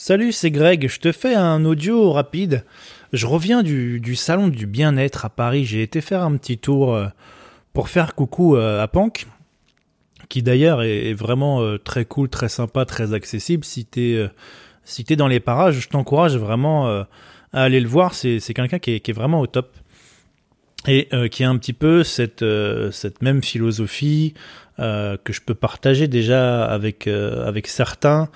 Salut, c'est Greg, je te fais un audio rapide. Je reviens du, salon du bien-être à Paris. J'ai été faire un petit tour euh, pour faire coucou euh, à Pank, qui d'ailleurs est, vraiment euh, très cool, très sympa, très accessible. Si t'es si t'es dans les parages, je t'encourage vraiment à aller le voir. C'est quelqu'un qui est, qui est vraiment au top et qui a un petit peu cette cette même philosophie que je peux partager déjà avec avec certains.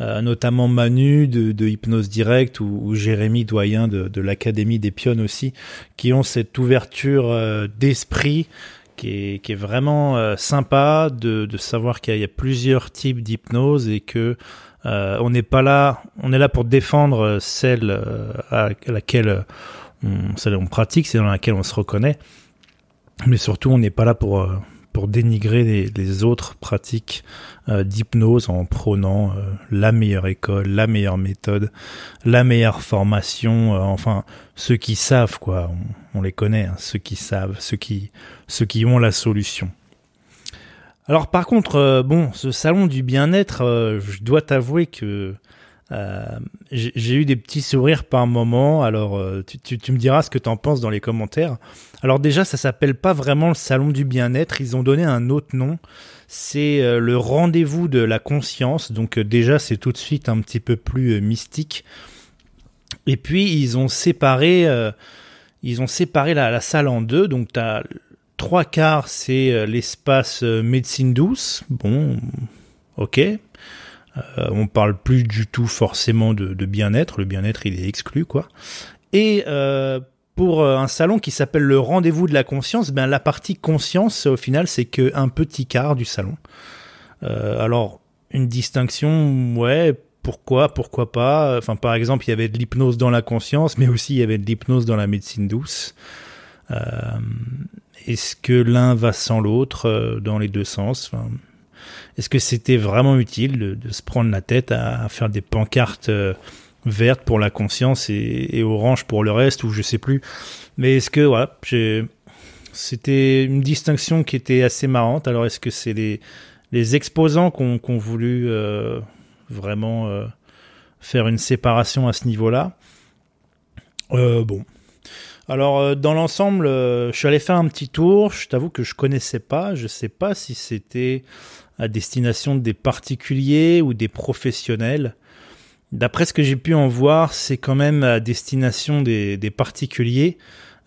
Euh, notamment Manu de, de Hypnose Direct ou, ou Jérémy Doyen de, de l'Académie des Pionnes aussi, qui ont cette ouverture euh, d'esprit qui est, qui est, vraiment euh, sympa de, de savoir qu'il y, a plusieurs types d'hypnose et que on n'est pas là, on est là pour défendre celle à laquelle on, celle on pratique, c'est dans laquelle on se reconnaît, mais surtout on n'est pas là pour pour dénigrer les, autres pratiques euh, d'hypnose en prônant euh, la meilleure école, la meilleure méthode, la meilleure formation, euh, enfin ceux qui savent quoi, on, les connaît, hein, ceux qui savent, ceux qui ceux qui ont la solution. Alors par contre, bon, ce salon du bien-être, je dois t'avouer que euh, j'ai eu des petits sourires par moment. Alors, euh, tu, me diras ce que tu en penses dans les commentaires. Alors déjà, ça s'appelle pas vraiment le salon du bien-être. Ils ont donné un autre nom. C'est euh, le rendez-vous de la conscience. Donc déjà, c'est tout de suite un petit peu plus mystique. Et puis ils ont séparé, ils ont séparé la, la, salle en deux. Donc tu as trois quarts, c'est l'espace médecine douce. Bon, ok. Euh, on parle plus du tout forcément de, bien-être. Le bien-être, il est exclu, quoi. Et euh, pour euh, un salon qui s'appelle le rendez-vous de la conscience, ben la partie conscience, au final, c'est qu'un petit quart du salon. alors, une distinction, ouais, pourquoi, pourquoi pas. Enfin, par exemple, il y avait de l'hypnose dans la conscience, mais aussi il y avait de l'hypnose dans la médecine douce. Est-ce que l'un va sans l'autre dans les deux sens? Est-ce que c'était vraiment utile de, se prendre la tête à, faire des pancartes euh, vertes pour la conscience et, et, orange pour le reste ou je sais plus. Mais est-ce que voilà, c'était une distinction qui était assez marrante. Alors est-ce que c'est les, exposants qui ont, voulu euh, vraiment euh, faire une séparation à ce niveau-là? Bon. Alors dans l'ensemble, je suis allé faire un petit tour. Je t'avoue que je connaissais pas. Je sais pas si c'était à destination des particuliers ou des professionnels. D'après ce que j'ai pu en voir, c'est quand même à destination des, particuliers.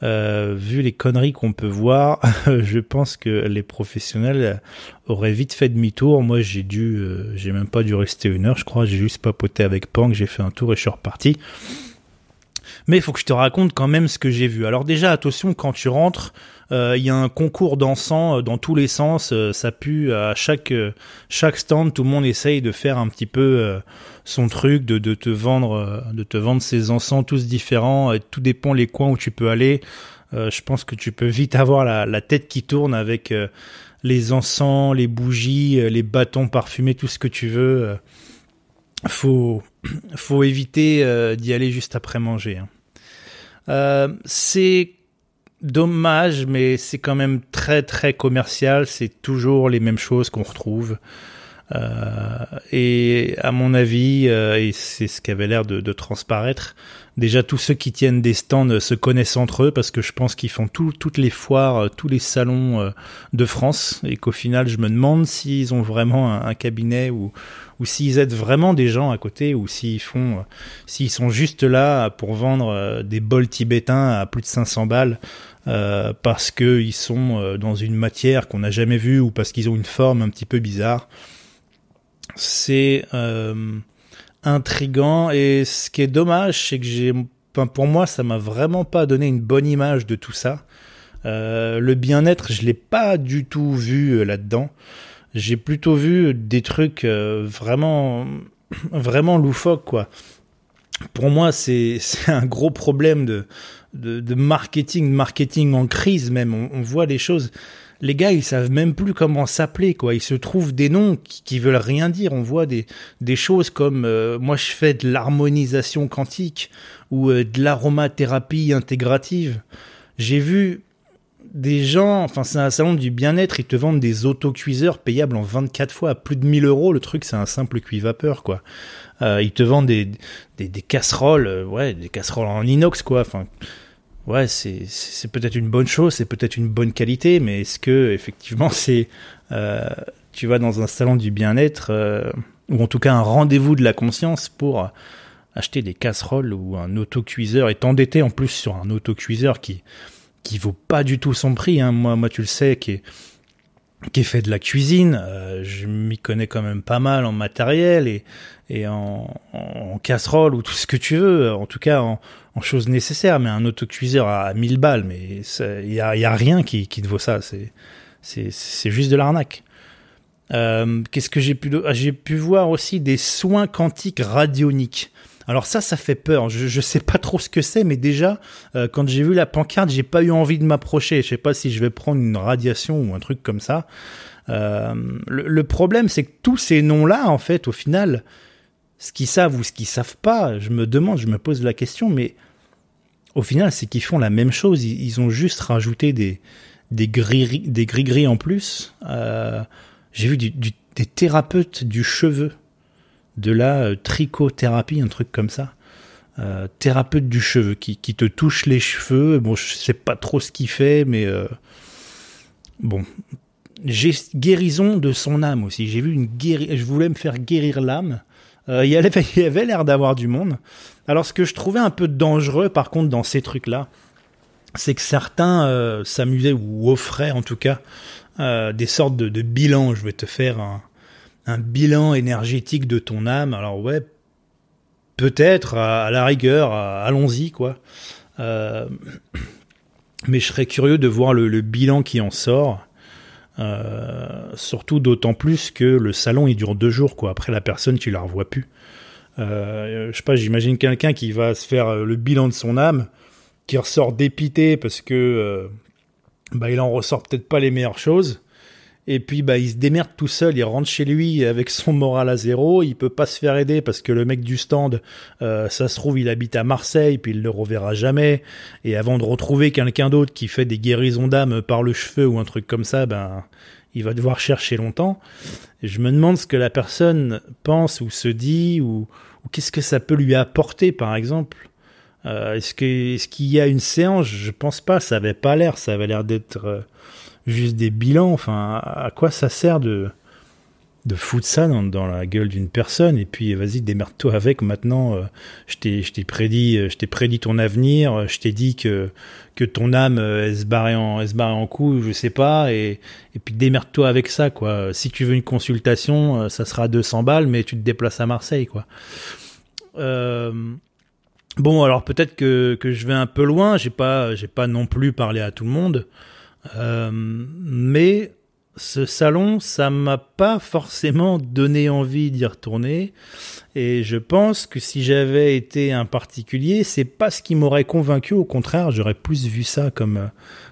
Euh, vu les conneries qu'on peut voir, je pense que les professionnels auraient vite fait demi-tour. Moi, j'ai dû, euh, j'ai même pas dû rester une heure, je crois. J'ai juste papoté avec Pang, j'ai fait un tour et je suis reparti. Mais il faut que je te raconte quand même ce que j'ai vu. Alors déjà, attention, quand tu rentres, euh, il y a un concours d'encens euh, dans tous les sens. Euh, ça pue à chaque chaque stand. Tout le monde essaye de faire un petit peu son truc, de, de te vendre de te vendre ses encens tous différents. Tout dépend les coins où tu peux aller. je pense que tu peux vite avoir la, la tête qui tourne avec les encens, les bougies, les bâtons parfumés, tout ce que tu veux. faut faut éviter d'y aller juste après manger. Hein. Euh, c'est dommage, mais c'est quand même très très commercial. C'est toujours les mêmes choses qu'on retrouve. Euh, et à mon avis, euh, et c'est ce qui avait l'air de, de, transparaître, déjà tous ceux qui tiennent des stands se connaissent entre eux parce que je pense qu'ils font tout, toutes les foires, euh, tous les salons euh, de France et qu'au final, je me demande s'ils ont vraiment un, un cabinet ou, ou s'ils aident vraiment des gens à côté ou s'ils font, s'ils sont juste là pour vendre des bols tibétains à plus de 500 balles. Euh, parce qu'ils sont dans une matière qu'on n'a jamais vue ou parce qu'ils ont une forme un petit peu bizarre c'est euh, intrigant et ce qui est dommage, c'est que j'ai, pour moi, ça m'a vraiment pas donné une bonne image de tout ça. Euh, le bien-être, je l'ai pas du tout vu euh, là-dedans. J'ai plutôt vu des trucs euh, vraiment, vraiment loufoques, quoi. Pour moi, c'est un gros problème de, de, marketing, marketing en crise même. On, voit des choses les gars, ils savent même plus comment s'appeler, quoi. Ils se trouvent des noms qui, veulent rien dire. On voit des, des choses comme euh, moi, je fais de l'harmonisation quantique ou euh, de l'aromathérapie intégrative. J'ai vu des gens, enfin c'est un salon du bien-être, ils te vendent des autocuiseurs payables en 24 fois à plus de 1000 euros. Le truc, c'est un simple cuit-vapeur, quoi. Euh, ils te vendent des, des, casseroles, euh, ouais, des casseroles en inox, quoi. Enfin, ouais, c'est, c'est peut-être une bonne chose, c'est peut-être une bonne qualité, mais est-ce que effectivement c'est, euh, tu vas dans un salon du bien-être ou en tout cas un rendez-vous de la conscience pour acheter des casseroles ou un autocuiseur et t'endetter en plus sur un autocuiseur qui qui vaut pas du tout son prix. Hein. Moi, moi, tu le sais, qui est, qui est fait de la cuisine. Euh, je m'y connais quand même pas mal en matériel et, et en, en, casserole ou tout ce que tu veux. En tout cas, en, en choses nécessaires. Mais un autocuiseur à 1000 balles, mais il y a, y a, rien qui, qui te vaut ça. C'est, c'est, c'est juste de l'arnaque. Euh, qu'est-ce que j'ai pu, ah, j'ai pu voir aussi des soins quantiques radioniques. Alors ça, ça fait peur. Je, je sais pas trop ce que c'est, mais déjà, euh, quand j'ai vu la pancarte, j'ai pas eu envie de m'approcher. Je sais pas si je vais prendre une radiation ou un truc comme ça. Euh, le, problème, c'est que tous ces noms-là, en fait, au final, ce qu'ils savent ou ce qu'ils savent pas, je me demande, je me pose la question, mais au final, c'est qu'ils font la même chose. Ils, ont juste rajouté des des gris des gris gris en plus. Euh, j'ai vu des thérapeutes du cheveu de la euh, trichothérapie, un truc comme ça. Euh, thérapeute du cheveu qui, qui, te touche les cheveux. Bon, je sais pas trop ce qu'il fait, mais euh, bon. Guérison de son âme aussi. J'ai vu une guéri... Je voulais me faire guérir l'âme. Euh, il y avait l'air d'avoir du monde. Alors, ce que je trouvais un peu dangereux, par contre, dans ces trucs-là, c'est que certains s'amusaient ou offraient, en tout cas, des sortes de, de bilans. Je vais te faire un, un bilan énergétique de ton âme. Alors ouais, peut-être à, la rigueur, allons-y quoi. Euh, mais je serais curieux de voir le, bilan qui en sort. Euh, surtout d'autant plus que le salon il dure deux jours quoi. Après la personne tu la revois plus. Euh, je sais pas, j'imagine quelqu'un qui va se faire le bilan de son âme, qui ressort dépité parce que bah il en ressort peut-être pas les meilleures choses. Et puis bah il se démerde tout seul, il rentre chez lui avec son moral à zéro, il peut pas se faire aider parce que le mec du stand, euh, ça se trouve il habite à Marseille, puis il le reverra jamais. Et avant de retrouver quelqu'un d'autre qui fait des guérisons d'âme par le cheveu ou un truc comme ça, ben il va devoir chercher longtemps. Et je me demande ce que la personne pense ou se dit ou, ou qu'est-ce que ça peut lui apporter par exemple. Euh, est-ce que est-ce qu'il y a une séance? Je pense pas, ça avait pas l'air, ça avait l'air d'être euh, juste des bilans. Enfin, à quoi ça sert de de foutre ça dans, la gueule d'une personne? Et puis vas-y démerde-toi avec maintenant euh, je t'ai prédit euh, je prédit ton avenir euh, je t'ai dit que que ton âme elle se barrait en elle se barrait en coup je sais pas et et puis démerde-toi avec ça quoi. Si tu veux une consultation ça sera 200 balles mais tu te déplaces à Marseille quoi. Euh, bon alors peut-être que que je vais un peu loin j'ai pas j'ai pas non plus parlé à tout le monde. euh, mais ce salon, ça m'a pas forcément donné envie d'y retourner. Et je pense que si j'avais été un particulier, c'est pas ce qui m'aurait convaincu. Au contraire, j'aurais plus vu ça comme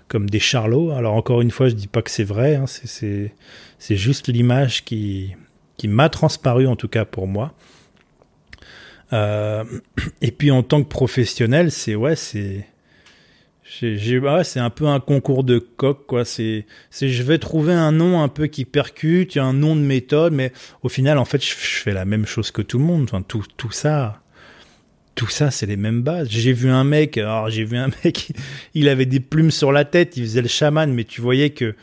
comme des charlots. Alors encore une fois, je dis pas que c'est vrai. Hein, c'est c'est juste l'image qui qui m'a transparu en tout cas pour moi. Euh, et puis en tant que professionnel, c'est ouais, c'est j'ai, bah c'est un peu un concours de coq, quoi. C'est, c'est, je vais trouver un nom un peu qui percute, un nom de méthode, mais au final, en fait, je, je fais la même chose que tout le monde. Enfin, tout, tout ça, tout ça, c'est les mêmes bases. J'ai vu un mec, alors j'ai vu un mec, il avait des plumes sur la tête, il faisait le chaman, mais tu voyais que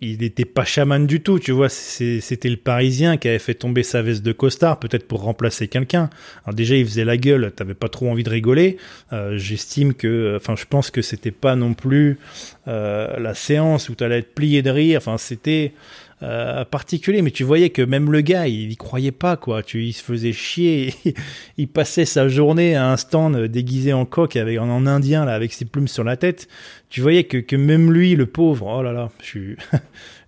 il n'était pas chaman du tout, tu vois. C'était le Parisien qui avait fait tomber sa veste de costard, peut-être pour remplacer quelqu'un. Déjà, il faisait la gueule, t'avais pas trop envie de rigoler. Euh, J'estime que, enfin, je pense que c'était pas non plus euh, la séance où t'allais être plié de rire. Enfin, c'était euh, particulier, mais tu voyais que même le gars, il y croyait pas, quoi. Tu, il se faisait chier. il passait sa journée à un stand déguisé en coq avec en, indien là, avec ses plumes sur la tête. Tu voyais que, que même lui, le pauvre, oh là là, je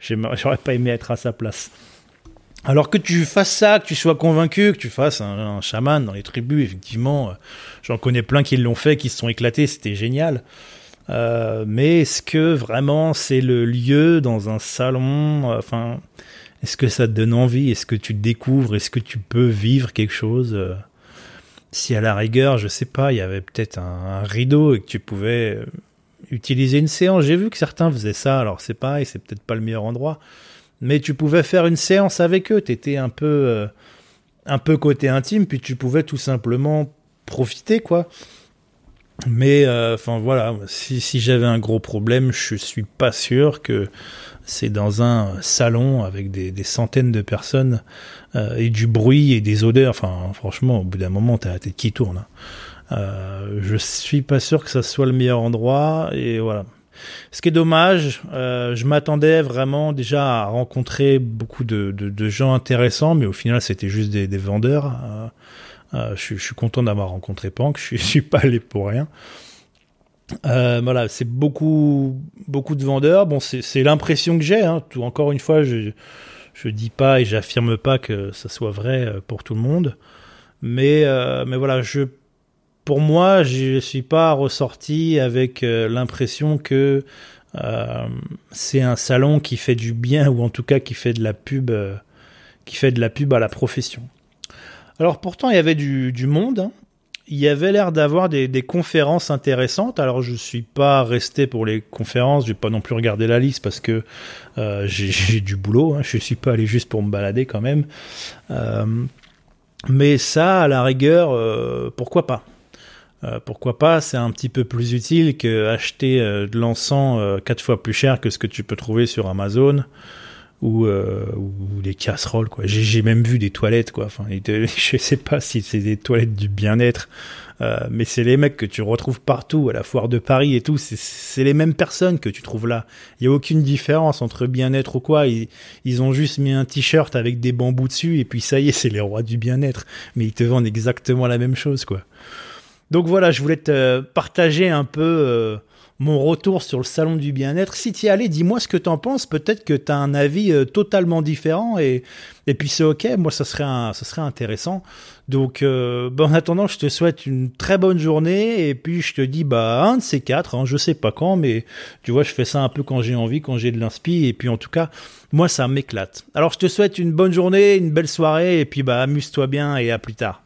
j'aurais pas aimé être à sa place. Alors que tu fasses ça, que tu sois convaincu, que tu fasses un, un chaman dans les tribus, effectivement, euh, j'en connais plein qui l'ont fait, qui se sont éclatés, c'était génial. Euh, mais est-ce que vraiment c'est le lieu dans un salon Enfin, est-ce que ça te donne envie? Est-ce que tu découvres? Est-ce que tu peux vivre quelque chose? Euh, Si à la rigueur, je sais pas, il y avait peut-être un, rideau et que tu pouvais euh, utiliser une séance. J'ai vu que certains faisaient ça. Alors c'est pareil, c'est peut-être pas le meilleur endroit, mais tu pouvais faire une séance avec eux. T'étais un peu, un peu côté intime, puis tu pouvais tout simplement profiter, quoi. Mais euh, enfin voilà, si, si j'avais un gros problème, je suis pas sûr que c'est dans un salon avec des, des centaines de personnes euh, et du bruit et des odeurs. Enfin, franchement, au bout d'un moment, t'as la tête qui tourne. Hein. Euh, je suis pas sûr que ça soit le meilleur endroit et voilà. Ce qui est dommage, euh, je m'attendais vraiment déjà à rencontrer beaucoup de, de, de, gens intéressants, mais au final c'était juste des, des vendeurs. Euh, je, suis content d'avoir rencontré Pank, je, je suis pas allé pour rien. Euh, voilà, c'est beaucoup, beaucoup de vendeurs. Bon, c'est l'impression que j'ai. Hein. Encore une fois, je, je dis pas et j'affirme pas que ça soit vrai euh, pour tout le monde, mais, voilà, pour moi, je suis pas ressorti avec l'impression que c'est un salon qui fait du bien ou en tout cas qui fait de la pub à la profession. Alors pourtant, il y avait du, monde. Hein. Il y avait l'air d'avoir des, conférences intéressantes. Alors je suis pas resté pour les conférences, j'ai pas non plus regardé la liste parce que euh, j'ai du boulot. Hein. Je suis pas allé juste pour me balader quand même. Euh, mais ça, à la rigueur, pourquoi pas? Euh, pourquoi pas? C'est un petit peu plus utile que acheter euh, de l'encens euh, quatre fois plus cher que ce que tu peux trouver sur Amazon ou, ou des casseroles. Quoi. J'ai, même vu des toilettes. Quoi. Enfin, je sais pas si c'est des toilettes du bien-être, mais c'est les mecs que tu retrouves partout à la foire de Paris et tout. C'est, les mêmes personnes que tu trouves là. Il y a aucune différence entre bien-être ou quoi. Ils, ils ont juste mis un t-shirt avec des bambous dessus et puis ça y est, c'est les rois du bien-être. Mais ils te vendent exactement la même chose, quoi. Donc voilà, je voulais te partager un peu euh, mon retour sur le salon du bien-être. Si tu y allais, dis-moi ce que tu en penses. Peut-être que tu as un avis euh, totalement différent et, et puis c'est ok. Moi, ça serait, ça serait intéressant. Donc, euh, en attendant, je te souhaite une très bonne journée et puis je te dis, bah, un de ces quatre, hein, je sais pas quand, mais tu vois, je fais ça un peu quand j'ai envie, quand j'ai de l'inspi et puis en tout cas, moi, ça m'éclate. Alors, je te souhaite une bonne journée, une belle soirée et puis bah, amuse-toi bien et à plus tard.